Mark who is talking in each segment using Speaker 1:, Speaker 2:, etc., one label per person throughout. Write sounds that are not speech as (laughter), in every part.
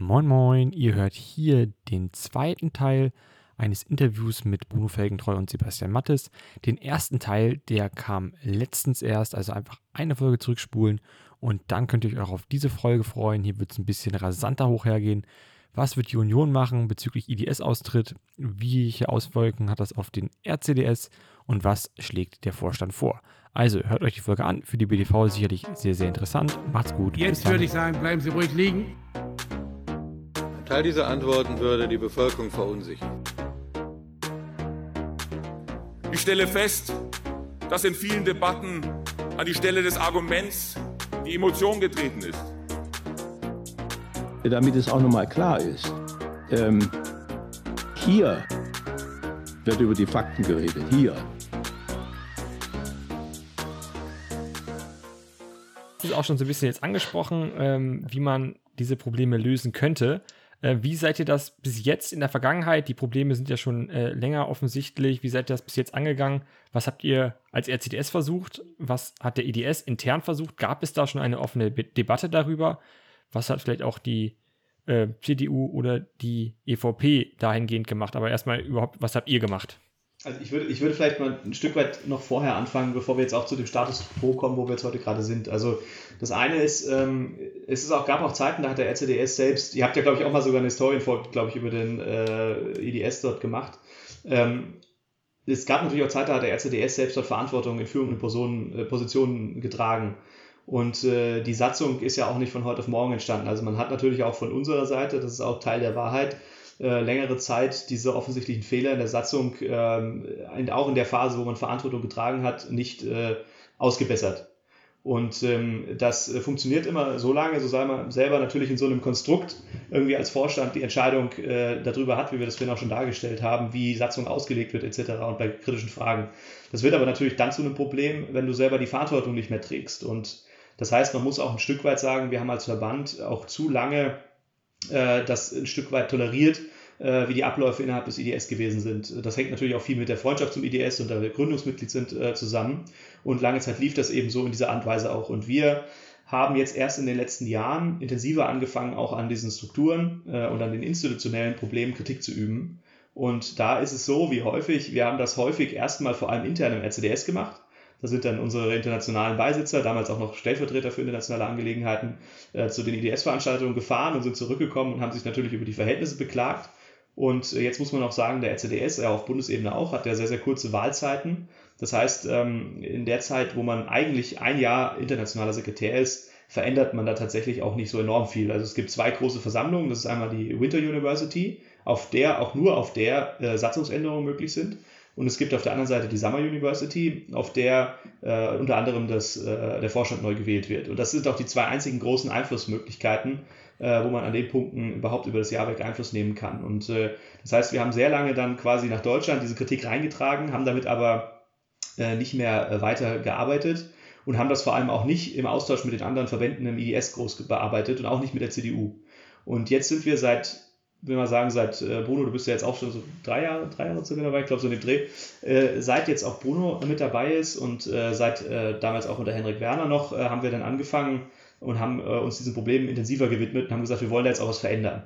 Speaker 1: Moin Moin, ihr hört hier den zweiten Teil eines Interviews mit Bruno Felgentreu und Sebastian Mattes. Den ersten Teil, der kam letztens erst, also einfach eine Folge zurückspulen und dann könnt ihr euch auch auf diese Folge freuen. Hier wird es ein bisschen rasanter hochhergehen. Was wird die Union machen bezüglich IDS-Austritt? Welche Auswirkungen hat das auf den RCDS? Und was schlägt der Vorstand vor? Also hört euch die Folge an. Für die BDV sicherlich sehr, sehr interessant. Macht's gut.
Speaker 2: Jetzt würde ich sagen, bleiben Sie ruhig liegen.
Speaker 3: Ein Teil dieser Antworten würde die Bevölkerung verunsichern.
Speaker 4: Ich stelle fest, dass in vielen Debatten an die Stelle des Arguments die Emotion getreten ist.
Speaker 5: Damit es auch nochmal klar ist, ähm, hier wird über die Fakten geredet, hier.
Speaker 1: ist auch schon so ein bisschen jetzt angesprochen, ähm, wie man diese Probleme lösen könnte. Äh, wie seid ihr das bis jetzt in der Vergangenheit? Die Probleme sind ja schon äh, länger offensichtlich. Wie seid ihr das bis jetzt angegangen? Was habt ihr als RCDS versucht? Was hat der IDS intern versucht? Gab es da schon eine offene Debatte darüber? Was hat vielleicht auch die äh, CDU oder die EVP dahingehend gemacht? Aber erstmal überhaupt, was habt ihr gemacht?
Speaker 6: Also ich würde, ich würde vielleicht mal ein Stück weit noch vorher anfangen, bevor wir jetzt auch zu dem Status quo kommen, wo wir jetzt heute gerade sind. Also das eine ist, ähm, es ist auch, gab auch Zeiten, da hat der RCDS selbst, ihr habt ja glaube ich auch mal sogar eine Historienfolge, glaube ich, über den äh, IDS dort gemacht. Ähm, es gab natürlich auch Zeiten, da hat der RCDS selbst dort Verantwortung in führenden Personen, äh, Positionen getragen. Und äh, die Satzung ist ja auch nicht von heute auf morgen entstanden. Also man hat natürlich auch von unserer Seite, das ist auch Teil der Wahrheit, äh, längere Zeit diese offensichtlichen Fehler in der Satzung, äh, auch in der Phase, wo man Verantwortung getragen hat, nicht äh, ausgebessert. Und ähm, das äh, funktioniert immer so lange, so sei man selber natürlich in so einem Konstrukt irgendwie als Vorstand die Entscheidung äh, darüber hat, wie wir das vorhin auch schon dargestellt haben, wie Satzung ausgelegt wird etc. und bei kritischen Fragen. Das wird aber natürlich dann zu einem Problem, wenn du selber die Verantwortung nicht mehr trägst. Und das heißt, man muss auch ein Stück weit sagen, wir haben als Verband auch zu lange äh, das ein Stück weit toleriert, äh, wie die Abläufe innerhalb des IDS gewesen sind. Das hängt natürlich auch viel mit der Freundschaft zum IDS und da wir Gründungsmitglied sind äh, zusammen. Und lange Zeit lief das eben so in dieser Art und Weise auch. Und wir haben jetzt erst in den letzten Jahren intensiver angefangen, auch an diesen Strukturen äh, und an den institutionellen Problemen Kritik zu üben. Und da ist es so, wie häufig, wir haben das häufig erstmal vor allem intern im RCDS gemacht da sind dann unsere internationalen Beisitzer, damals auch noch Stellvertreter für internationale Angelegenheiten, äh, zu den IDS-Veranstaltungen gefahren und sind zurückgekommen und haben sich natürlich über die Verhältnisse beklagt. Und äh, jetzt muss man auch sagen, der RCDS, ja auf Bundesebene auch, hat ja sehr, sehr kurze Wahlzeiten. Das heißt, ähm, in der Zeit, wo man eigentlich ein Jahr internationaler Sekretär ist, verändert man da tatsächlich auch nicht so enorm viel. Also es gibt zwei große Versammlungen. Das ist einmal die Winter University, auf der auch nur auf der äh, Satzungsänderungen möglich sind. Und es gibt auf der anderen Seite die Summer University, auf der äh, unter anderem das, äh, der Vorstand neu gewählt wird. Und das sind auch die zwei einzigen großen Einflussmöglichkeiten, äh, wo man an den Punkten überhaupt über das Jahr weg Einfluss nehmen kann. Und äh, das heißt, wir haben sehr lange dann quasi nach Deutschland diese Kritik reingetragen, haben damit aber äh, nicht mehr äh, weiter gearbeitet und haben das vor allem auch nicht im Austausch mit den anderen Verbänden im IDS groß bearbeitet und auch nicht mit der CDU. Und jetzt sind wir seit will mal sagen, seit äh, Bruno, du bist ja jetzt auch schon so drei Jahre, drei Jahre circa dabei, ich glaube so in dem Dreh, äh, seit jetzt auch Bruno mit dabei ist und äh, seit äh, damals auch unter Henrik Werner noch, äh, haben wir dann angefangen und haben äh, uns diesen Problemen intensiver gewidmet und haben gesagt, wir wollen da jetzt auch was verändern.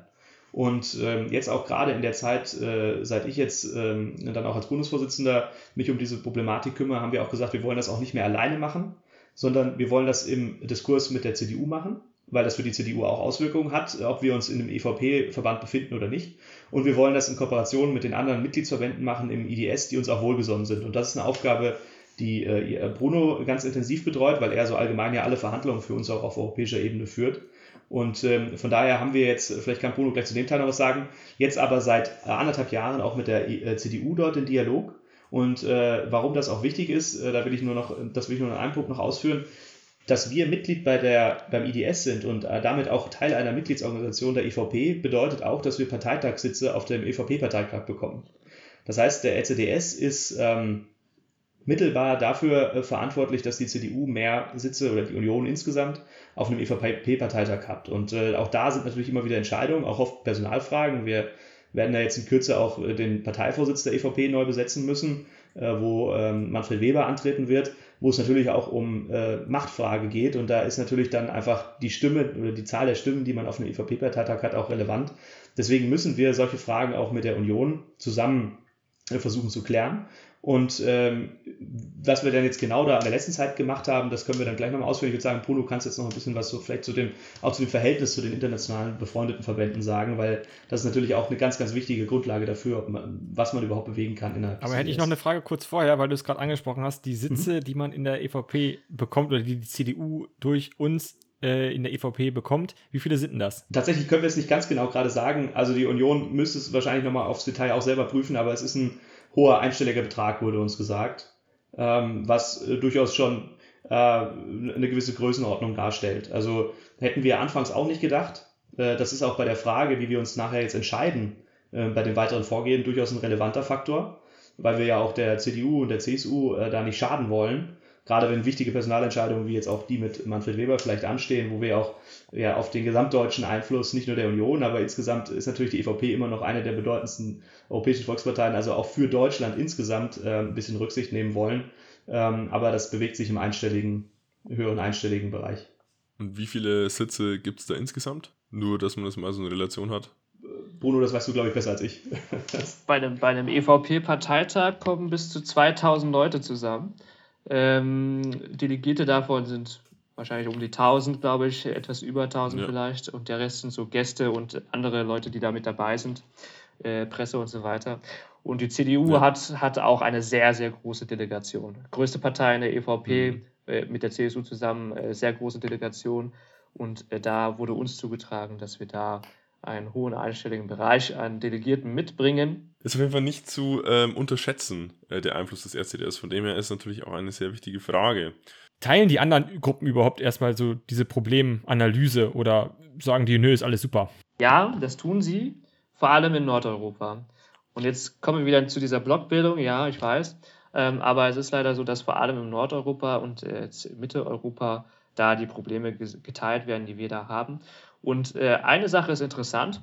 Speaker 6: Und ähm, jetzt auch gerade in der Zeit, äh, seit ich jetzt ähm, dann auch als Bundesvorsitzender mich um diese Problematik kümmere, haben wir auch gesagt, wir wollen das auch nicht mehr alleine machen, sondern wir wollen das im Diskurs mit der CDU machen weil das für die CDU auch Auswirkungen hat, ob wir uns in einem EVP-Verband befinden oder nicht. Und wir wollen das in Kooperation mit den anderen Mitgliedsverbänden machen im IDS, die uns auch wohlgesonnen sind. Und das ist eine Aufgabe, die äh, Bruno ganz intensiv betreut, weil er so allgemein ja alle Verhandlungen für uns auch auf europäischer Ebene führt. Und ähm, von daher haben wir jetzt, vielleicht kann Bruno gleich zu dem Teil noch was sagen, jetzt aber seit anderthalb Jahren auch mit der äh, CDU dort den Dialog. Und äh, warum das auch wichtig ist, äh, da will ich nur noch, das will ich nur in einem Punkt noch ausführen dass wir Mitglied bei der, beim IDS sind und äh, damit auch Teil einer Mitgliedsorganisation der EVP, bedeutet auch, dass wir Parteitagssitze auf dem EVP-Parteitag bekommen. Das heißt, der LCDS ist ähm, mittelbar dafür äh, verantwortlich, dass die CDU mehr Sitze oder die Union insgesamt auf einem EVP-Parteitag hat. Und äh, auch da sind natürlich immer wieder Entscheidungen, auch oft Personalfragen. Wir werden da jetzt in Kürze auch äh, den Parteivorsitz der EVP neu besetzen müssen, wo ähm, Manfred Weber antreten wird. wo es natürlich auch um äh, Machtfrage geht. Und da ist natürlich dann einfach die Stimme oder die Zahl der Stimmen, die man auf einem EVP-Parteitag hat, auch relevant. Deswegen müssen wir solche Fragen auch mit der Union zusammen äh, versuchen zu klären. Und ähm, was wir dann jetzt genau da in der letzten Zeit gemacht haben, das können wir dann gleich nochmal ausführen. Ich würde sagen, Polo, kannst jetzt noch ein bisschen was so vielleicht zu dem, auch zu dem Verhältnis zu den internationalen befreundeten Verbänden sagen, weil das ist natürlich auch eine ganz, ganz wichtige Grundlage dafür, man, was man überhaupt bewegen kann innerhalb
Speaker 1: Aber hätte ich noch eine Frage kurz vorher, weil du es gerade angesprochen hast, die Sitze, mhm. die man in der EVP bekommt oder die die CDU durch uns in der EVP bekommt. Wie viele sind denn das?
Speaker 6: Tatsächlich können wir es nicht ganz genau gerade sagen. Also die Union müsste es wahrscheinlich nochmal aufs Detail auch selber prüfen, aber es ist ein hoher einstelliger Betrag, wurde uns gesagt, ähm, was äh, durchaus schon äh, eine gewisse Größenordnung darstellt. Also hätten wir anfangs auch nicht gedacht. Äh, das ist auch bei der Frage, wie wir uns nachher jetzt entscheiden, äh, bei dem weiteren Vorgehen durchaus ein relevanter Faktor, weil wir ja auch der CDU und der CSU äh, da nicht schaden wollen gerade wenn wichtige Personalentscheidungen wie jetzt auch die mit Manfred Weber vielleicht anstehen, wo wir auch ja, auf den gesamtdeutschen Einfluss nicht nur der Union, aber insgesamt ist natürlich die EVP immer noch eine der bedeutendsten europäischen Volksparteien, also auch für Deutschland insgesamt äh, ein bisschen Rücksicht nehmen wollen. Ähm, aber das bewegt sich im einstelligen, höheren einstelligen Bereich.
Speaker 7: Und wie viele Sitze gibt es da insgesamt? Nur, dass man das mal so eine Relation hat.
Speaker 6: Bruno, das weißt du, glaube ich, besser als ich.
Speaker 8: bei einem, bei einem EVP-Parteitag kommen bis zu 2000 Leute zusammen. Ähm, Delegierte davon sind wahrscheinlich um die 1000, glaube ich, etwas über 1000 ja. vielleicht. Und der Rest sind so Gäste und andere Leute, die da mit dabei sind, äh, Presse und so weiter. Und die CDU ja. hat, hat auch eine sehr, sehr große Delegation. Größte Partei in der EVP, mhm. äh, mit der CSU zusammen, äh, sehr große Delegation. Und äh, da wurde uns zugetragen, dass wir da einen hohen einstelligen Bereich an Delegierten mitbringen.
Speaker 7: Ist auf jeden Fall nicht zu ähm, unterschätzen, äh, der Einfluss des RCDS. Von dem her ist natürlich auch eine sehr wichtige Frage.
Speaker 1: Teilen die anderen Gruppen überhaupt erstmal so diese Problemanalyse oder sagen die, nö, ist alles super?
Speaker 8: Ja, das tun sie, vor allem in Nordeuropa. Und jetzt kommen wir wieder zu dieser Blockbildung, ja, ich weiß. Ähm, aber es ist leider so, dass vor allem in Nordeuropa und äh, Mitteleuropa da die Probleme geteilt werden, die wir da haben. Und äh, eine Sache ist interessant.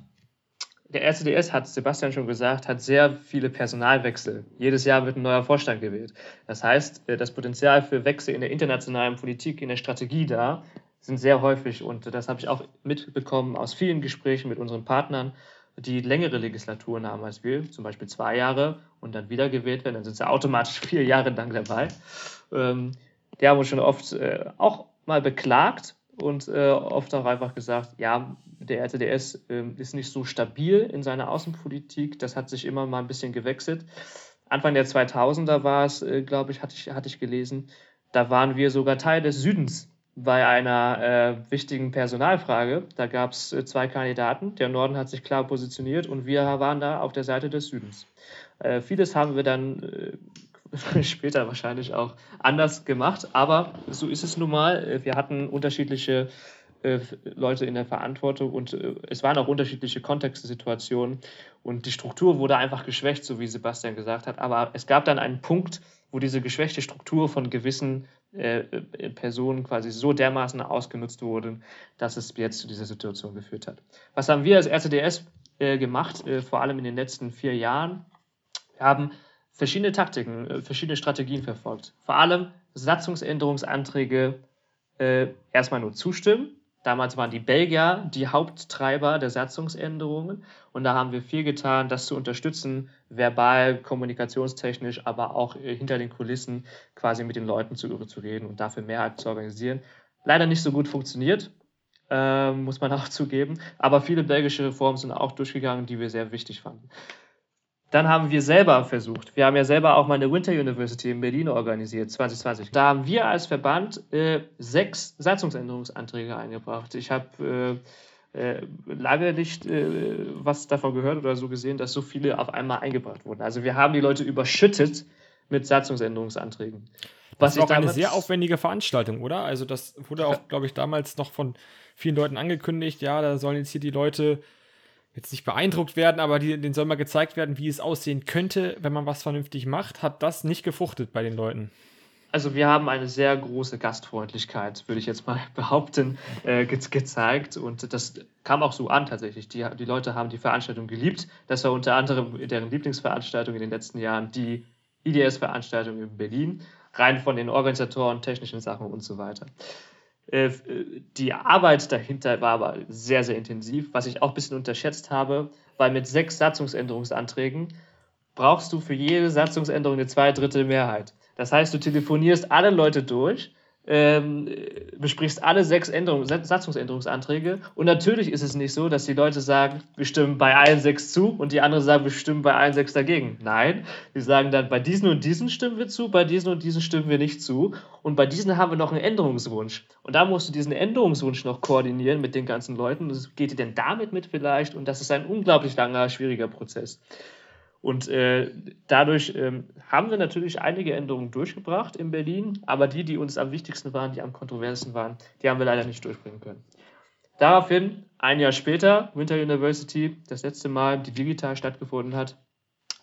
Speaker 8: Der RCDS, hat Sebastian schon gesagt, hat sehr viele Personalwechsel. Jedes Jahr wird ein neuer Vorstand gewählt. Das heißt, äh, das Potenzial für Wechsel in der internationalen Politik, in der Strategie da, sind sehr häufig. Und das habe ich auch mitbekommen aus vielen Gesprächen mit unseren Partnern, die längere Legislaturen haben als wir, zum Beispiel zwei Jahre und dann wieder gewählt werden, dann sind sie automatisch (laughs) vier Jahre lang dabei. Ähm, die haben uns schon oft äh, auch mal beklagt, und äh, oft auch einfach gesagt, ja, der RTDS äh, ist nicht so stabil in seiner Außenpolitik, das hat sich immer mal ein bisschen gewechselt. Anfang der 2000er war es, äh, glaube ich hatte, ich, hatte ich gelesen, da waren wir sogar Teil des Südens bei einer äh, wichtigen Personalfrage. Da gab es äh, zwei Kandidaten, der Norden hat sich klar positioniert und wir waren da auf der Seite des Südens. Äh, vieles haben wir dann (laughs) später wahrscheinlich auch anders gemacht. Aber so ist es nun mal. Wir hatten unterschiedliche äh, Leute in der Verantwortung und äh, es waren auch unterschiedliche Kontextsituationen und die Struktur wurde einfach geschwächt, so wie Sebastian gesagt hat. Aber es gab dann einen Punkt, wo diese geschwächte Struktur von gewissen äh, Personen quasi so dermaßen ausgenutzt wurde, dass es jetzt zu dieser Situation geführt hat. Was haben wir als RCDS gemacht, vor allem in den letzten vier Jahren? Wir haben verschiedene Taktiken, äh, verschiedene Strategien verfolgt. Vor allem Satzungsänderungsanträge äh, erstmal nur zustimmen. Damals waren die Belgier die Haupttreiber der Satzungsänderungen und da haben wir viel getan, das zu unterstützen, verbal, kommunikationstechnisch, aber auch äh, hinter den Kulissen quasi mit den Leuten zu, zu reden und dafür Mehrheit zu organisieren. Leider nicht so gut funktioniert, äh, muss man (laughs) auch zugeben, aber viele belgische Reformen sind auch durchgegangen, die wir sehr wichtig fanden. Dann haben wir selber versucht. Wir haben ja selber auch mal eine Winter University in Berlin organisiert, 2020. Da haben wir als Verband äh, sechs Satzungsänderungsanträge eingebracht. Ich habe äh, äh, lange nicht äh, was davon gehört oder so gesehen, dass so viele auf einmal eingebracht wurden. Also wir haben die Leute überschüttet mit Satzungsänderungsanträgen.
Speaker 1: Was das war auch eine sehr aufwendige Veranstaltung, oder? Also das wurde auch, glaube ich, damals noch von vielen Leuten angekündigt. Ja, da sollen jetzt hier die Leute jetzt nicht beeindruckt werden, aber die, denen soll mal gezeigt werden, wie es aussehen könnte, wenn man was vernünftig macht, hat das nicht gefruchtet bei den Leuten.
Speaker 8: Also wir haben eine sehr große Gastfreundlichkeit, würde ich jetzt mal (laughs) behaupten, äh, ge gezeigt. Und das kam auch so an tatsächlich. Die, die Leute haben die Veranstaltung geliebt. Das war unter anderem deren Lieblingsveranstaltung in den letzten Jahren, die IDS-Veranstaltung in Berlin. rein von den Organisatoren, technischen Sachen und so weiter. Äh, die Arbeit dahinter war aber sehr, sehr intensiv, was ich auch ein bisschen unterschätzt habe, weil mit sechs Satzungsänderungsanträgen brauchst du für jede Satzungsänderung eine Zweidrittel Mehrheit. Das heißt, du telefonierst alle Leute durch, ähm, besprichst alle sechs Änderung, Satzungsänderungsanträge und natürlich ist es nicht so, dass die Leute sagen, wir stimmen bei allen sechs zu und die anderen sagen, wir stimmen bei allen sechs dagegen. Nein, die sagen dann, bei diesen und diesen stimmen wir zu, bei diesen und diesen stimmen wir nicht zu und bei diesen haben wir noch einen Änderungswunsch. Und da musst du diesen Änderungswunsch noch koordinieren mit den ganzen Leuten. Was geht dir denn damit mit vielleicht? Und das ist ein unglaublich langer, schwieriger Prozess. Und äh, dadurch ähm, haben wir natürlich einige Änderungen durchgebracht in Berlin, aber die, die uns am wichtigsten waren, die am kontroversesten waren, die haben wir leider nicht durchbringen können. Daraufhin, ein Jahr später, Winter University, das letzte Mal, die digital stattgefunden hat,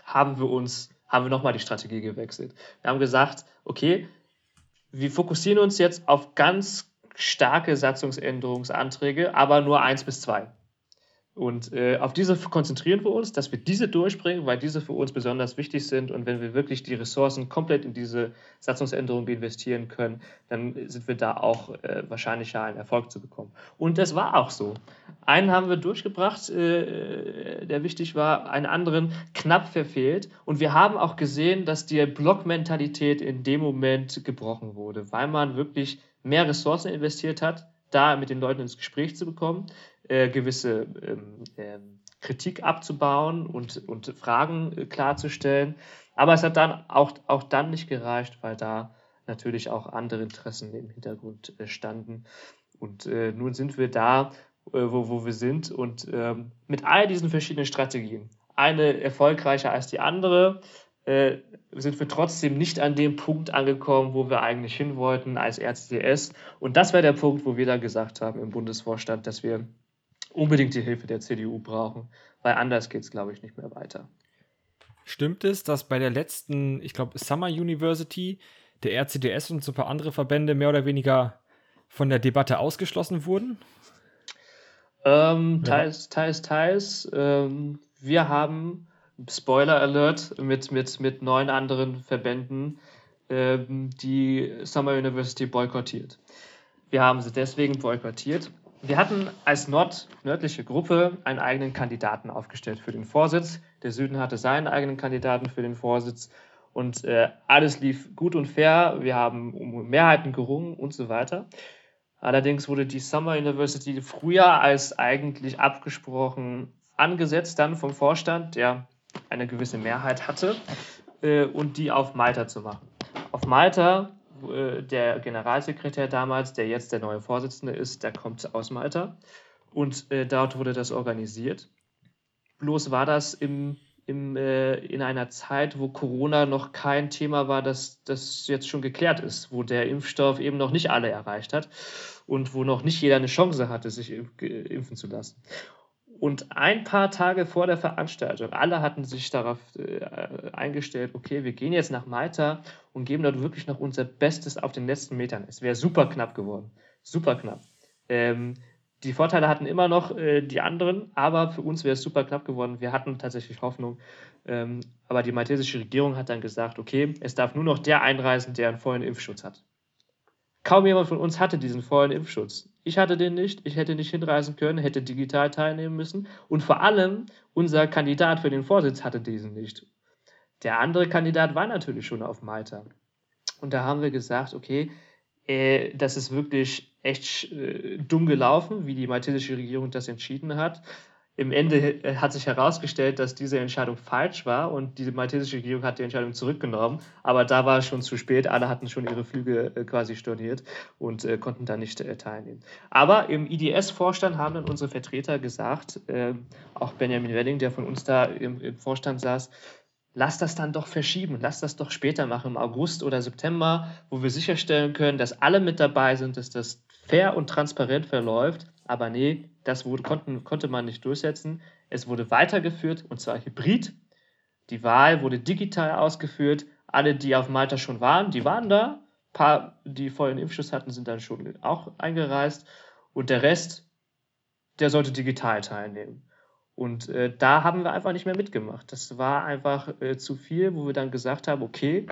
Speaker 8: haben wir uns, haben wir nochmal die Strategie gewechselt. Wir haben gesagt, okay, wir fokussieren uns jetzt auf ganz starke Satzungsänderungsanträge, aber nur eins bis zwei. Und äh, auf diese konzentrieren wir uns, dass wir diese durchbringen, weil diese für uns besonders wichtig sind. Und wenn wir wirklich die Ressourcen komplett in diese Satzungsänderung investieren können, dann sind wir da auch äh, wahrscheinlicher, einen Erfolg zu bekommen. Und das war auch so. Einen haben wir durchgebracht, äh, der wichtig war, einen anderen knapp verfehlt. Und wir haben auch gesehen, dass die Blockmentalität in dem Moment gebrochen wurde, weil man wirklich mehr Ressourcen investiert hat, da mit den Leuten ins Gespräch zu bekommen äh, gewisse ähm, äh, Kritik abzubauen und, und Fragen äh, klarzustellen. Aber es hat dann auch, auch dann nicht gereicht, weil da natürlich auch andere Interessen im Hintergrund äh, standen. Und äh, nun sind wir da, äh, wo, wo wir sind. Und ähm, mit all diesen verschiedenen Strategien, eine erfolgreicher als die andere, sind wir trotzdem nicht an dem Punkt angekommen, wo wir eigentlich hin wollten als RCDS. Und das war der Punkt, wo wir dann gesagt haben im Bundesvorstand, dass wir unbedingt die Hilfe der CDU brauchen, weil anders geht es, glaube ich, nicht mehr weiter.
Speaker 1: Stimmt es, dass bei der letzten, ich glaube, Summer University der RCDS und so ein paar andere Verbände mehr oder weniger von der Debatte ausgeschlossen wurden?
Speaker 8: Ähm, teils, teils, teils. Ähm, wir haben, Spoiler Alert, mit, mit, mit neun anderen Verbänden ähm, die Summer University boykottiert. Wir haben sie deswegen boykottiert, wir hatten als Nord nördliche Gruppe einen eigenen Kandidaten aufgestellt für den Vorsitz. Der Süden hatte seinen eigenen Kandidaten für den Vorsitz. Und äh, alles lief gut und fair. Wir haben um Mehrheiten gerungen und so weiter. Allerdings wurde die Summer University früher als eigentlich abgesprochen angesetzt, dann vom Vorstand, der eine gewisse Mehrheit hatte, äh, und die auf Malta zu machen. Auf Malta äh, der Generalsekretär damals, der jetzt der neue Vorsitzende ist, der kommt aus Malta. Und äh, dort wurde das organisiert. Bloß war das im, im, äh, in einer Zeit, wo Corona noch kein Thema war, das, das jetzt schon geklärt ist, wo der Impfstoff eben noch nicht alle erreicht hat und wo noch nicht jeder eine Chance hatte, sich impfen zu lassen. Und ein paar Tage vor der Veranstaltung, alle hatten sich darauf äh, eingestellt, okay, wir gehen jetzt nach Malta und geben dort wirklich noch unser Bestes auf den letzten Metern. Es wäre super knapp geworden. Super knapp. Ähm, die Vorteile hatten immer noch äh, die anderen, aber für uns wäre es super knapp geworden. Wir hatten tatsächlich Hoffnung. Ähm, aber die maltesische Regierung hat dann gesagt, okay, es darf nur noch der einreisen, der einen vollen Impfschutz hat. Kaum jemand von uns hatte diesen vollen Impfschutz. Ich hatte den nicht, ich hätte nicht hinreisen können, hätte digital teilnehmen müssen und vor allem unser Kandidat für den Vorsitz hatte diesen nicht. Der andere Kandidat war natürlich schon auf Malta. Und da haben wir gesagt, okay, äh, das ist wirklich echt äh, dumm gelaufen, wie die maltesische Regierung das entschieden hat im Ende äh, hat sich herausgestellt, dass diese Entscheidung falsch war und die maltesische Regierung hat die Entscheidung zurückgenommen. Aber da war es schon zu spät. Alle hatten schon ihre Flüge äh, quasi storniert und äh, konnten da nicht teilnehmen. Aber im IDS-Vorstand haben dann unsere Vertreter gesagt, äh, auch Benjamin Welling, der von uns da im Vorstand saß, lass das dann doch verschieben, lass das doch später machen, im August oder September, wo wir sicherstellen können, dass alle mit dabei sind, dass das fair und transparent verläuft. Aber nee, das wurde, konnten, konnte man nicht durchsetzen. Es wurde weitergeführt und zwar hybrid. Die Wahl wurde digital ausgeführt. Alle, die auf Malta schon waren, die waren da. Ein paar, die vollen Impfschuss hatten, sind dann schon auch eingereist. Und der Rest, der sollte digital teilnehmen. Und äh, da haben wir einfach nicht mehr mitgemacht. Das war einfach äh, zu viel, wo wir dann gesagt haben, okay,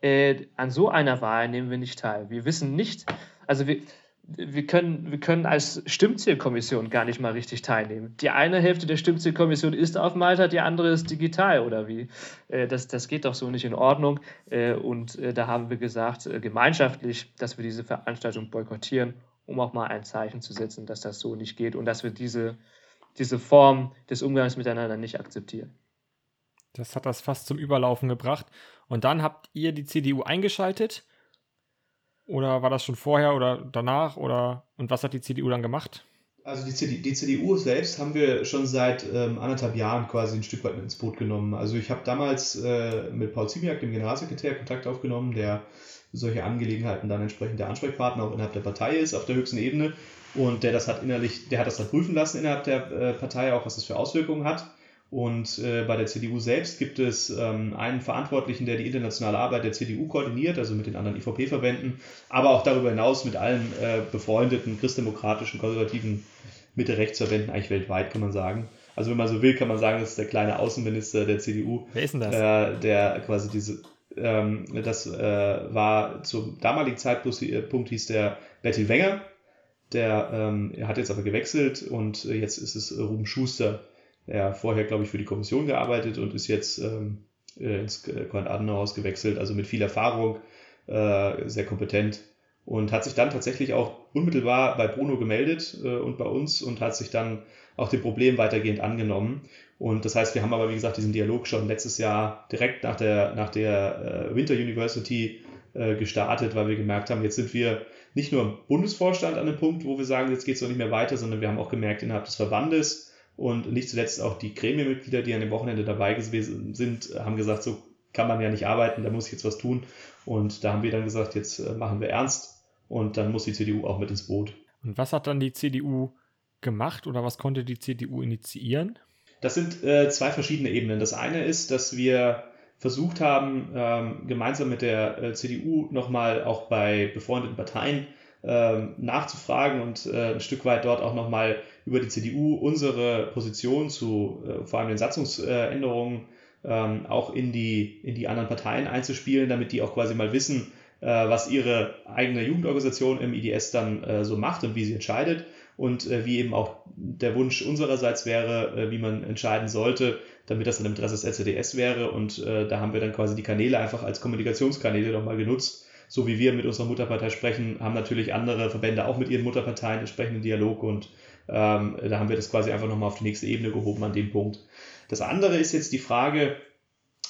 Speaker 8: äh, an so einer Wahl nehmen wir nicht teil. Wir wissen nicht, also wir, wir können, wir können als Stimmzählkommission gar nicht mal richtig teilnehmen. Die eine Hälfte der Stimmzählkommission ist auf Malta, die andere ist digital oder wie? Äh, das, das geht doch so nicht in Ordnung. Äh, und äh, da haben wir gesagt, gemeinschaftlich, dass wir diese Veranstaltung boykottieren, um auch mal ein Zeichen zu setzen, dass das so nicht geht und dass wir diese, diese Form des Umgangs miteinander nicht akzeptieren.
Speaker 1: Das hat das fast zum Überlaufen gebracht. Und dann habt ihr die CDU eingeschaltet oder war das schon vorher oder danach? Oder und was hat die CDU dann gemacht?
Speaker 6: Also die, CD, die CDU selbst haben wir schon seit ähm, anderthalb Jahren quasi ein Stück weit mit ins Boot genommen. Also ich habe damals äh, mit Paul Ziemiak, dem Generalsekretär, Kontakt aufgenommen, der solche Angelegenheiten dann entsprechend der Ansprechpartner auch innerhalb der Partei ist, auf der höchsten Ebene. Und der das hat innerlich, der hat das dann prüfen lassen innerhalb der äh, Partei, auch was das für Auswirkungen hat. Und äh, bei der CDU selbst gibt es ähm, einen Verantwortlichen, der die internationale Arbeit der CDU koordiniert, also mit den anderen IVP-Verbänden, aber auch darüber hinaus mit allen äh, befreundeten christdemokratischen, konservativen Mitte-Rechts-Verbänden, eigentlich weltweit, kann man sagen. Also wenn man so will, kann man sagen, das ist der kleine Außenminister der CDU.
Speaker 1: Wer ist denn das?
Speaker 6: Äh, der quasi diese, ähm, das äh, war zum damaligen Zeitpunkt äh, hieß der Bertil Wenger. Der ähm, hat jetzt aber gewechselt und äh, jetzt ist es Ruben Schuster er hat vorher, glaube ich, für die Kommission gearbeitet und ist jetzt ähm, äh, ins Konrad-Adenauer-Haus gewechselt, also mit viel Erfahrung, äh, sehr kompetent und hat sich dann tatsächlich auch unmittelbar bei Bruno gemeldet äh, und bei uns und hat sich dann auch dem Problem weitergehend angenommen. Und das heißt, wir haben aber, wie gesagt, diesen Dialog schon letztes Jahr direkt nach der, nach der äh, Winter University äh, gestartet, weil wir gemerkt haben, jetzt sind wir nicht nur im Bundesvorstand an einem Punkt, wo wir sagen, jetzt geht es noch nicht mehr weiter, sondern wir haben auch gemerkt, innerhalb des Verbandes, und nicht zuletzt auch die Gremienmitglieder, die an dem Wochenende dabei gewesen sind, haben gesagt, so kann man ja nicht arbeiten, da muss ich jetzt was tun. Und da haben wir dann gesagt, jetzt äh, machen wir ernst und dann muss die CDU auch mit ins Boot.
Speaker 1: Und was hat dann die CDU gemacht oder was konnte die CDU initiieren?
Speaker 6: Das sind äh, zwei verschiedene Ebenen. Das eine ist, dass wir versucht haben, ähm, gemeinsam mit der äh, CDU nochmal auch bei befreundeten Parteien ähm, nachzufragen und äh, ein Stück weit dort auch nochmal über die CDU unsere Position zu äh, vor allem den Satzungsänderungen ähm, auch in die, in die anderen Parteien einzuspielen, damit die auch quasi mal wissen, äh, was ihre eigene Jugendorganisation im IDS dann äh, so macht und wie sie entscheidet und äh, wie eben auch der Wunsch unsererseits wäre, äh, wie man entscheiden sollte, damit das dann im Interesse des LCDS wäre. Und äh, da haben wir dann quasi die Kanäle einfach als Kommunikationskanäle nochmal genutzt, so wie wir mit unserer Mutterpartei sprechen, haben natürlich andere Verbände auch mit ihren Mutterparteien entsprechenden Dialog und ähm, da haben wir das quasi einfach nochmal auf die nächste Ebene gehoben an dem Punkt. Das andere ist jetzt die Frage,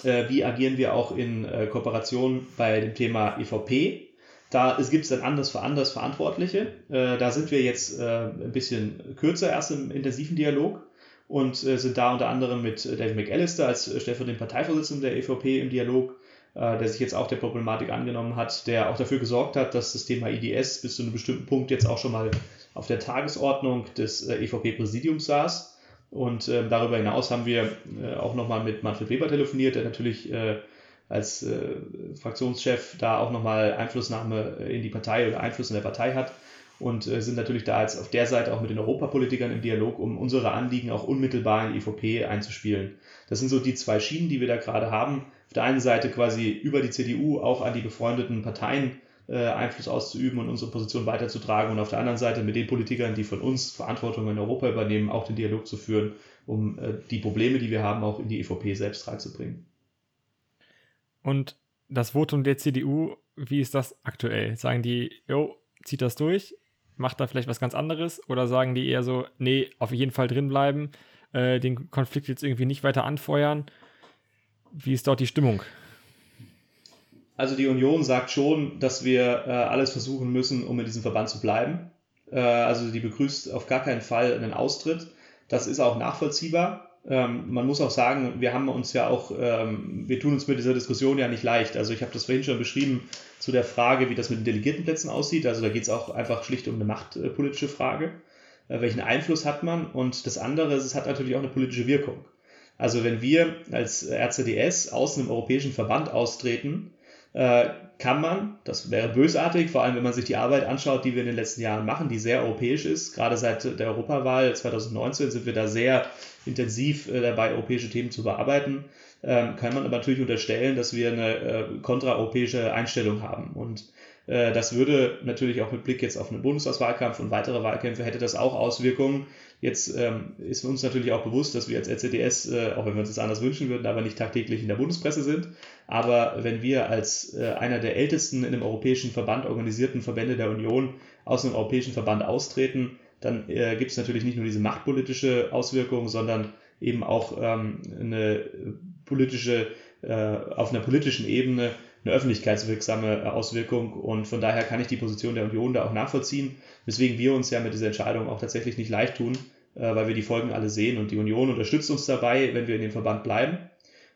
Speaker 6: äh, wie agieren wir auch in äh, Kooperation bei dem Thema EVP? Da gibt es dann anders für anders Verantwortliche. Äh, da sind wir jetzt äh, ein bisschen kürzer erst im intensiven Dialog und äh, sind da unter anderem mit David McAllister als stellvertretenden Parteivorsitzenden der EVP im Dialog der sich jetzt auch der Problematik angenommen hat, der auch dafür gesorgt hat, dass das Thema IDS bis zu einem bestimmten Punkt jetzt auch schon mal auf der Tagesordnung des äh, EVP-Präsidiums saß. Und äh, darüber hinaus haben wir äh, auch nochmal mit Manfred Weber telefoniert, der natürlich äh, als äh, Fraktionschef da auch nochmal Einflussnahme in die Partei oder Einfluss in der Partei hat und äh, sind natürlich da jetzt auf der Seite auch mit den Europapolitikern im Dialog, um unsere Anliegen auch unmittelbar in die EVP einzuspielen. Das sind so die zwei Schienen, die wir da gerade haben auf der einen Seite quasi über die CDU auch an die befreundeten Parteien äh, Einfluss auszuüben und unsere Position weiterzutragen und auf der anderen Seite mit den Politikern, die von uns Verantwortung in Europa übernehmen, auch den Dialog zu führen, um äh, die Probleme, die wir haben, auch in die EVP selbst reinzubringen.
Speaker 1: Und das Votum der CDU, wie ist das aktuell? Sagen die, jo, zieht das durch, macht da vielleicht was ganz anderes oder sagen die eher so, nee, auf jeden Fall drinbleiben, äh, den Konflikt jetzt irgendwie nicht weiter anfeuern wie ist dort die Stimmung?
Speaker 6: Also die Union sagt schon, dass wir äh, alles versuchen müssen, um in diesem Verband zu bleiben. Äh, also die begrüßt auf gar keinen Fall einen Austritt. Das ist auch nachvollziehbar. Ähm, man muss auch sagen, wir haben uns ja auch, ähm, wir tun uns mit dieser Diskussion ja nicht leicht. Also ich habe das vorhin schon beschrieben zu der Frage, wie das mit den Delegiertenplätzen aussieht. Also da geht es auch einfach schlicht um eine machtpolitische Frage. Äh, welchen Einfluss hat man? Und das andere, es hat natürlich auch eine politische Wirkung. Also wenn wir als RCDS aus einem europäischen Verband austreten, äh, kann man, das wäre bösartig, vor allem wenn man sich die Arbeit anschaut, die wir in den letzten Jahren machen, die sehr europäisch ist. Gerade seit der Europawahl 2019 sind wir da sehr intensiv äh, dabei, europäische Themen zu bearbeiten. ähm, kann man aber natürlich unterstellen, dass wir eine äh, kontraeuropäische Einstellung haben. Und das würde natürlich auch mit Blick jetzt auf einen Bundestagswahlkampf und weitere Wahlkämpfe hätte das auch Auswirkungen. Jetzt ähm, ist uns natürlich auch bewusst, dass wir als RCDS, äh, auch wenn wir uns das anders wünschen würden, aber nicht tagtäglich in der Bundespresse sind. Aber wenn wir als äh, einer der ältesten in einem europäischen Verband organisierten Verbände der Union aus einem europäischen Verband austreten, dann äh, gibt es natürlich nicht nur diese machtpolitische Auswirkung, sondern eben auch ähm, eine politische, äh, auf einer politischen Ebene eine öffentlichkeitswirksame äh, Auswirkung und von daher kann ich die Position der Union da auch nachvollziehen, weswegen wir uns ja mit dieser Entscheidung auch tatsächlich nicht leicht tun, äh, weil wir die Folgen alle sehen und die Union unterstützt uns dabei, wenn wir in dem Verband bleiben.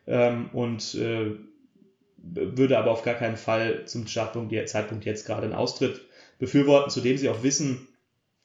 Speaker 6: Ähm, und äh, würde aber auf gar keinen Fall zum Zeitpunkt jetzt gerade einen Austritt befürworten, zu dem sie auch wissen,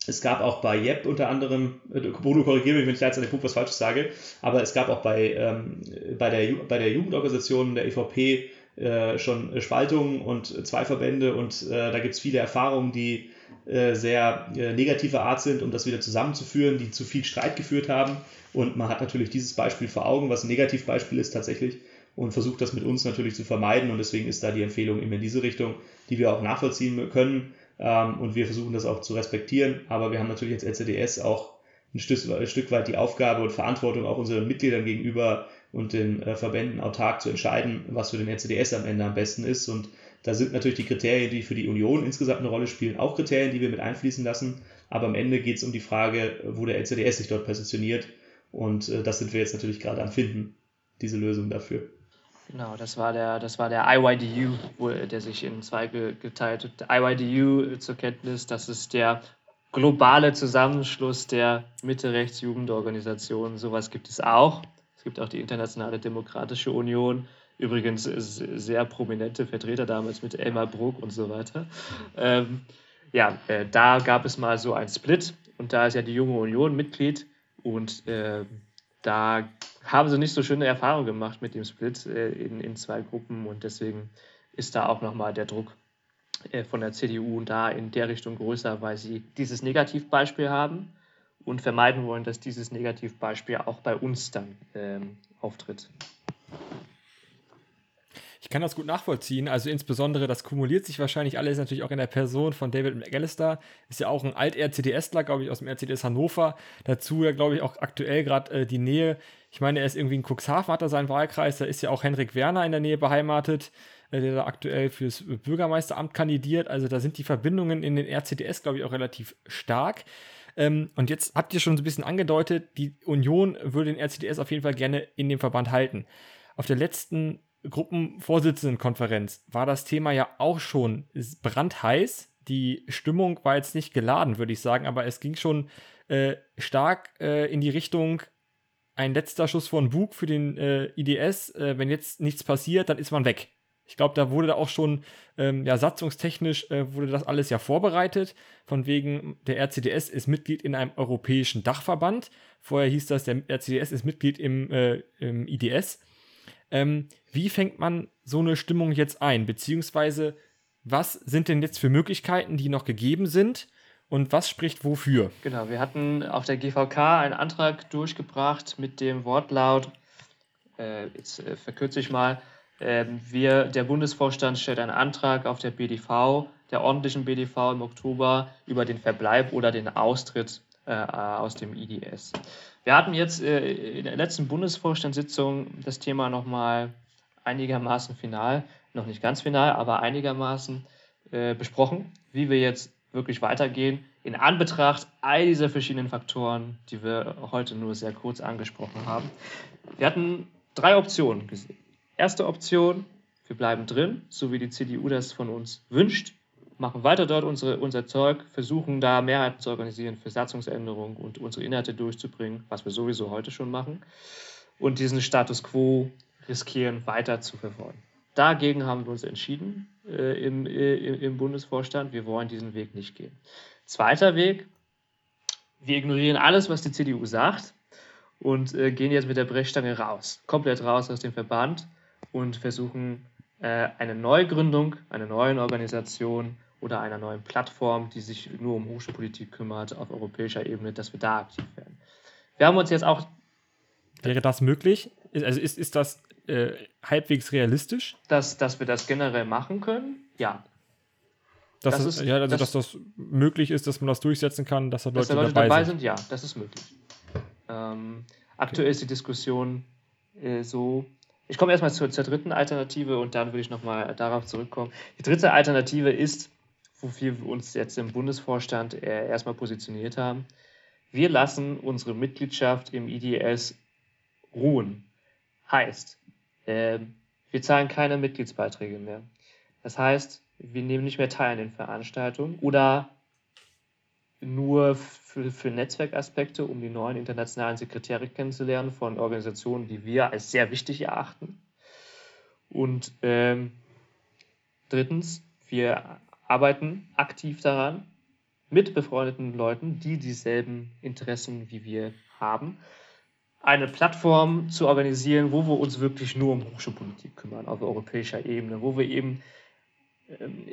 Speaker 6: es gab auch bei JEP unter anderem, Bruno korrigiere mich, wenn ich da jetzt an dem Punkt was Falsches sage, aber es gab auch bei, ähm, bei, der, bei der Jugendorganisation der EVP äh, schon Spaltungen und zwei Verbände und äh, da gibt es viele Erfahrungen, die äh, sehr äh, negativer Art sind, um das wieder zusammenzuführen, die zu viel Streit geführt haben. Und man hat natürlich dieses Beispiel vor Augen, was ein Negativbeispiel ist tatsächlich, und versucht das mit uns natürlich zu vermeiden. Und deswegen ist da die Empfehlung immer in diese Richtung, die wir auch nachvollziehen können. Ähm, und wir versuchen das auch zu respektieren. Aber wir haben natürlich als LCDS auch ein Stück weit die Aufgabe und Verantwortung auch unseren Mitgliedern gegenüber und den äh, Verbänden autark zu entscheiden, was für den LCDS am Ende am besten ist. Und da sind natürlich die Kriterien, die für die Union insgesamt eine Rolle spielen, auch Kriterien, die wir mit einfließen lassen. Aber am Ende geht es um die Frage, wo der LCDS sich dort positioniert. Und äh, das sind wir jetzt natürlich gerade am Finden, diese Lösung dafür.
Speaker 8: Genau, das war der, das war der IYDU, wo, der sich in zwei geteilt hat. IYDU zur Kenntnis, das ist der globale Zusammenschluss der Mitte-Rechts-Jugendorganisationen. Sowas gibt es auch. Es gibt auch die Internationale Demokratische Union. Übrigens sehr prominente Vertreter damals mit Elmar Bruck und so weiter. Ähm, ja, äh, da gab es mal so ein Split und da ist ja die Junge Union Mitglied und äh, da haben sie nicht so schöne Erfahrungen gemacht mit dem Split äh, in, in zwei Gruppen und deswegen ist da auch nochmal der Druck äh, von der CDU da in der Richtung größer, weil sie dieses Negativbeispiel haben und vermeiden wollen, dass dieses Negativbeispiel auch bei uns dann ähm, auftritt.
Speaker 1: Ich kann das gut nachvollziehen. Also insbesondere, das kumuliert sich wahrscheinlich alles natürlich auch in der Person von David McAllister. Ist ja auch ein Alt-RCDSler, glaube ich, aus dem RCDS Hannover. Dazu ja, glaube ich, auch aktuell gerade äh, die Nähe. Ich meine, er ist irgendwie in Cuxhaven, hat er seinen Wahlkreis. Da ist ja auch Henrik Werner in der Nähe beheimatet, äh, der da aktuell fürs Bürgermeisteramt kandidiert. Also da sind die Verbindungen in den RCDS, glaube ich, auch relativ stark. Ähm, und jetzt habt ihr schon so ein bisschen angedeutet, die Union würde den RCDS auf jeden Fall gerne in dem Verband halten. Auf der letzten Gruppenvorsitzendenkonferenz war das Thema ja auch schon brandheiß. Die Stimmung war jetzt nicht geladen, würde ich sagen, aber es ging schon äh, stark äh, in die Richtung, ein letzter Schuss von Bug für den äh, IDS. Äh, wenn jetzt nichts passiert, dann ist man weg. Ich glaube, da wurde da auch schon, ähm, ja, satzungstechnisch äh, wurde das alles ja vorbereitet. Von wegen, der RCDS ist Mitglied in einem europäischen Dachverband. Vorher hieß das, der RCDS ist Mitglied im, äh, im IDS. Ähm, wie fängt man so eine Stimmung jetzt ein? Beziehungsweise, was sind denn jetzt für Möglichkeiten, die noch gegeben sind? Und was spricht wofür?
Speaker 8: Genau, wir hatten auf der GVK einen Antrag durchgebracht mit dem Wortlaut, äh, jetzt äh, verkürze ich mal, wir, der Bundesvorstand stellt einen Antrag auf der BDV, der ordentlichen BDV im Oktober, über den Verbleib oder den Austritt äh, aus dem IDS. Wir hatten jetzt äh, in der letzten Bundesvorstandssitzung das Thema nochmal einigermaßen final, noch nicht ganz final, aber einigermaßen äh, besprochen, wie wir jetzt wirklich weitergehen, in Anbetracht all dieser verschiedenen Faktoren, die wir heute nur sehr kurz angesprochen haben. Wir hatten drei Optionen gesehen. Erste Option, wir bleiben drin, so wie die CDU das von uns wünscht, machen weiter dort unsere, unser Zeug, versuchen da Mehrheiten zu organisieren für Satzungsänderungen und unsere Inhalte durchzubringen, was wir sowieso heute schon machen, und diesen Status quo riskieren, weiter zu verfolgen. Dagegen haben wir uns entschieden äh, im, äh, im Bundesvorstand. Wir wollen diesen Weg nicht gehen. Zweiter Weg, wir ignorieren alles, was die CDU sagt und äh, gehen jetzt mit der Brechstange raus, komplett raus aus dem Verband und versuchen äh, eine Neugründung einer neuen Organisation oder einer neuen Plattform, die sich nur um Hochschulpolitik kümmert auf europäischer Ebene, dass wir da aktiv werden. Wir haben uns jetzt auch.
Speaker 1: Wäre das möglich? Also ist, ist das äh, halbwegs realistisch?
Speaker 8: Dass, dass wir das generell machen können, ja.
Speaker 1: Dass
Speaker 8: Das ist-
Speaker 1: ja, also,
Speaker 8: das-
Speaker 1: dass das möglich ist, dass man das durchsetzen kann, dass da
Speaker 8: Dass
Speaker 1: Leute,
Speaker 8: da Leute
Speaker 1: dabei,
Speaker 8: dabei
Speaker 1: sind.
Speaker 8: sind, ja, das ist möglich. Ähm, aktuell ist die Diskussion äh, so. Ich komme erstmal zur, zur dritten Alternative und dann würde ich nochmal darauf zurückkommen. Die dritte Alternative ist, wofür wir uns jetzt im Bundesvorstand äh, erstmal positioniert haben. Wir lassen unsere Mitgliedschaft im IDS ruhen. Heißt, äh, wir zahlen keine Mitgliedsbeiträge mehr. Das heißt, wir nehmen nicht mehr teil an den Veranstaltungen oder nur für, für Netzwerkaspekte, um die neuen internationalen Sekretäre kennenzulernen von Organisationen, die wir als sehr wichtig erachten. Und ähm, drittens, wir arbeiten aktiv daran, mit befreundeten Leuten, die dieselben Interessen wie wir haben, eine Plattform zu organisieren, wo wir uns wirklich nur um Hochschulpolitik kümmern auf europäischer Ebene, wo wir eben ähm,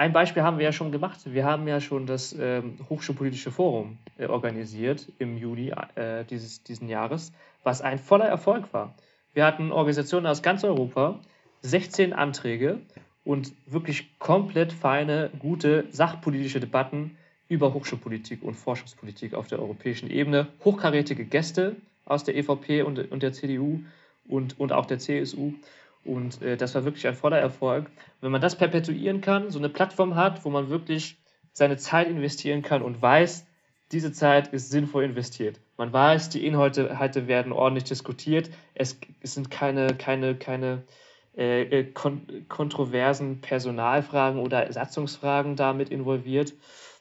Speaker 8: ein Beispiel haben wir ja schon gemacht. Wir haben ja schon das ähm, Hochschulpolitische Forum äh, organisiert im Juni äh, dieses diesen Jahres, was ein voller Erfolg war. Wir hatten Organisationen aus ganz Europa, 16 Anträge und wirklich komplett feine, gute sachpolitische Debatten über Hochschulpolitik und Forschungspolitik auf der europäischen Ebene. Hochkarätige Gäste aus der EVP und, und der CDU und, und auch der CSU. Und äh, das war wirklich ein voller Erfolg. Wenn man das perpetuieren kann, so eine Plattform hat, wo man wirklich seine Zeit investieren kann und weiß, diese Zeit ist sinnvoll investiert. Man weiß, die Inhalte werden ordentlich diskutiert. Es, es sind keine, keine, keine äh, äh, kon kontroversen Personalfragen oder Satzungsfragen damit involviert.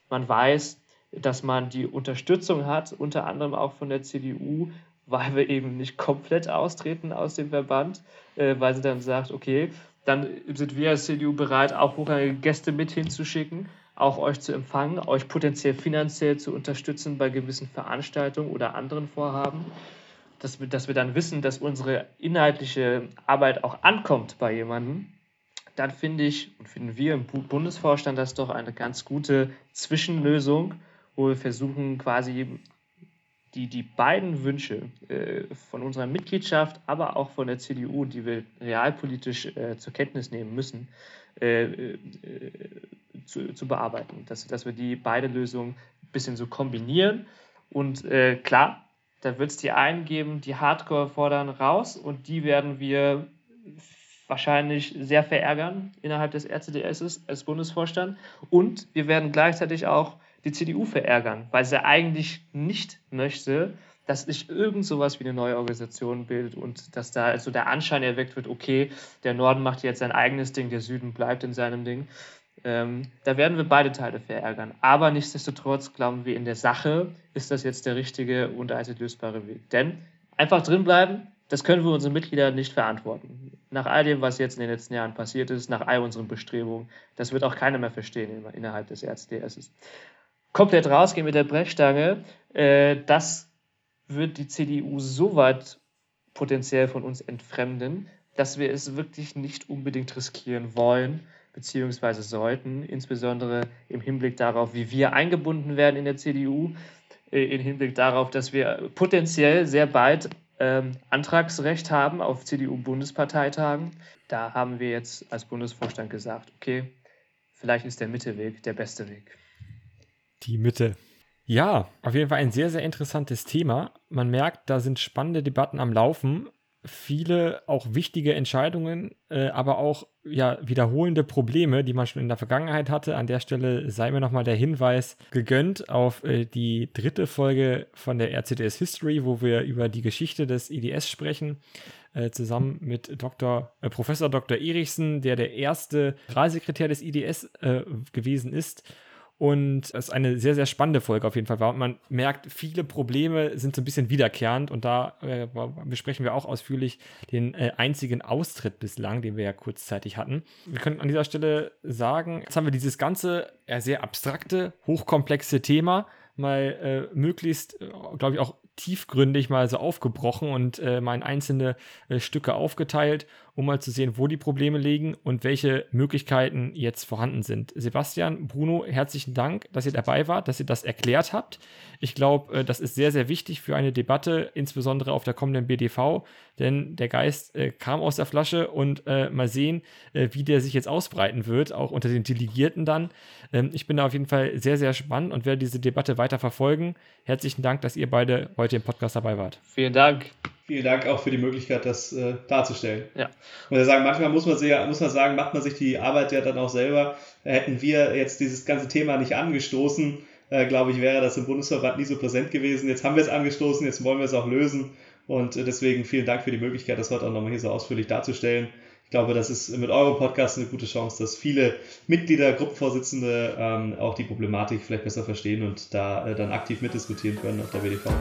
Speaker 8: Man weiß, dass man die Unterstützung hat, unter anderem auch von der CDU, weil wir eben nicht komplett austreten aus dem Verband, äh, weil sie dann sagt, okay, dann sind wir als CDU bereit, auch hochrangige Gäste mit hinzuschicken, auch euch zu empfangen, euch potenziell finanziell zu unterstützen bei gewissen Veranstaltungen oder anderen Vorhaben, dass wir, dass wir dann wissen, dass unsere inhaltliche Arbeit auch ankommt bei jemandem, dann finde ich und finden wir im Bu- Bundesvorstand das doch eine ganz gute Zwischenlösung, wo wir versuchen, quasi die, die beiden Wünsche äh, von unserer Mitgliedschaft, aber auch von der CDU, die wir realpolitisch äh, zur Kenntnis nehmen müssen, äh, äh, zu, zu bearbeiten. Dass, dass wir die beide Lösungen ein bisschen so kombinieren. Und äh, klar, da wird es die einen geben, die Hardcore fordern raus und die werden wir wahrscheinlich sehr verärgern innerhalb des RCDS als Bundesvorstand. Und wir werden gleichzeitig auch die CDU verärgern, weil sie eigentlich nicht möchte, dass sich irgend sowas wie eine neue Organisation bildet und dass da also der Anschein erweckt wird, okay, der Norden macht jetzt sein eigenes Ding, der Süden bleibt in seinem Ding. Ähm, da werden wir beide Teile verärgern. Aber nichtsdestotrotz glauben wir, in der Sache ist das jetzt der richtige und einzig lösbare Weg. Denn einfach drinbleiben, das können wir unseren Mitgliedern nicht verantworten. Nach all dem, was jetzt in den letzten Jahren passiert ist, nach all unseren Bestrebungen, das wird auch keiner mehr verstehen in- innerhalb des RCDS. Komplett rausgehen mit der Brechstange, äh, das wird die CDU so weit potenziell von uns entfremden, dass wir es wirklich nicht unbedingt riskieren wollen, beziehungsweise sollten, insbesondere im Hinblick darauf, wie wir eingebunden werden in der CDU, äh, im Hinblick darauf, dass wir potenziell sehr bald ähm, Antragsrecht haben auf CDU-Bundesparteitagen. Da haben wir jetzt als Bundesvorstand gesagt, okay, vielleicht ist der Mitteweg der beste Weg.
Speaker 1: Die Mitte. Ja, auf jeden Fall ein sehr, sehr interessantes Thema. Man merkt, da sind spannende Debatten am Laufen. Viele auch wichtige Entscheidungen, äh, aber auch ja, wiederholende Probleme, die man schon in der Vergangenheit hatte. An der Stelle sei mir nochmal der Hinweis gegönnt auf äh, die dritte Folge von der RCDS History, wo wir über die Geschichte des IDS sprechen, äh, zusammen mit Dr., äh, Professor Dr. Erichsen, der der erste Generalsekretär des IDS äh, gewesen ist. Und es ist eine sehr, sehr spannende Folge auf jeden Fall war. Man merkt, viele Probleme sind so ein bisschen wiederkehrend. Und da äh, besprechen wir auch ausführlich den äh, einzigen Austritt bislang, den wir ja kurzzeitig hatten. Wir können an dieser Stelle sagen, jetzt haben wir dieses ganze ja, sehr abstrakte, hochkomplexe Thema mal äh, möglichst, äh, glaube ich, auch tiefgründig mal so aufgebrochen und äh, mal in einzelne äh, Stücke aufgeteilt, um mal zu sehen, wo die Probleme liegen und welche Möglichkeiten jetzt vorhanden sind. Sebastian, Bruno, herzlichen Dank, dass ihr dabei wart, dass ihr das erklärt habt. Ich glaube, äh, das ist sehr, sehr wichtig für eine Debatte, insbesondere auf der kommenden BDV, denn der Geist äh, kam aus der Flasche und äh, mal sehen, wie der sich jetzt ausbreiten wird, auch unter den Delegierten dann. Ähm, ich bin da auf jeden Fall sehr, sehr spannend und werde diese Debatte weiter verfolgen. Herzlichen Dank, dass ihr beide heute im Podcast dabei wart.
Speaker 8: Vielen Dank.
Speaker 6: Vielen Dank auch für die Möglichkeit, das äh, darzustellen.
Speaker 8: Ja.
Speaker 6: Und sagen, manchmal muss man, sehr, muss man sagen, macht man sich die Arbeit ja dann auch selber. Hätten wir jetzt dieses ganze Thema nicht angestoßen, äh, glaube ich, wäre das im Bundesverband nie so präsent gewesen. Jetzt haben wir es angestoßen, jetzt wollen wir es auch lösen. Und äh, deswegen vielen Dank für die Möglichkeit, das heute auch nochmal hier so ausführlich darzustellen. Ich glaube, das ist mit eurem Podcast eine gute Chance, dass viele Mitglieder, Gruppenvorsitzende ähm, auch die Problematik vielleicht besser verstehen und da äh, dann aktiv mitdiskutieren können auf der WDV.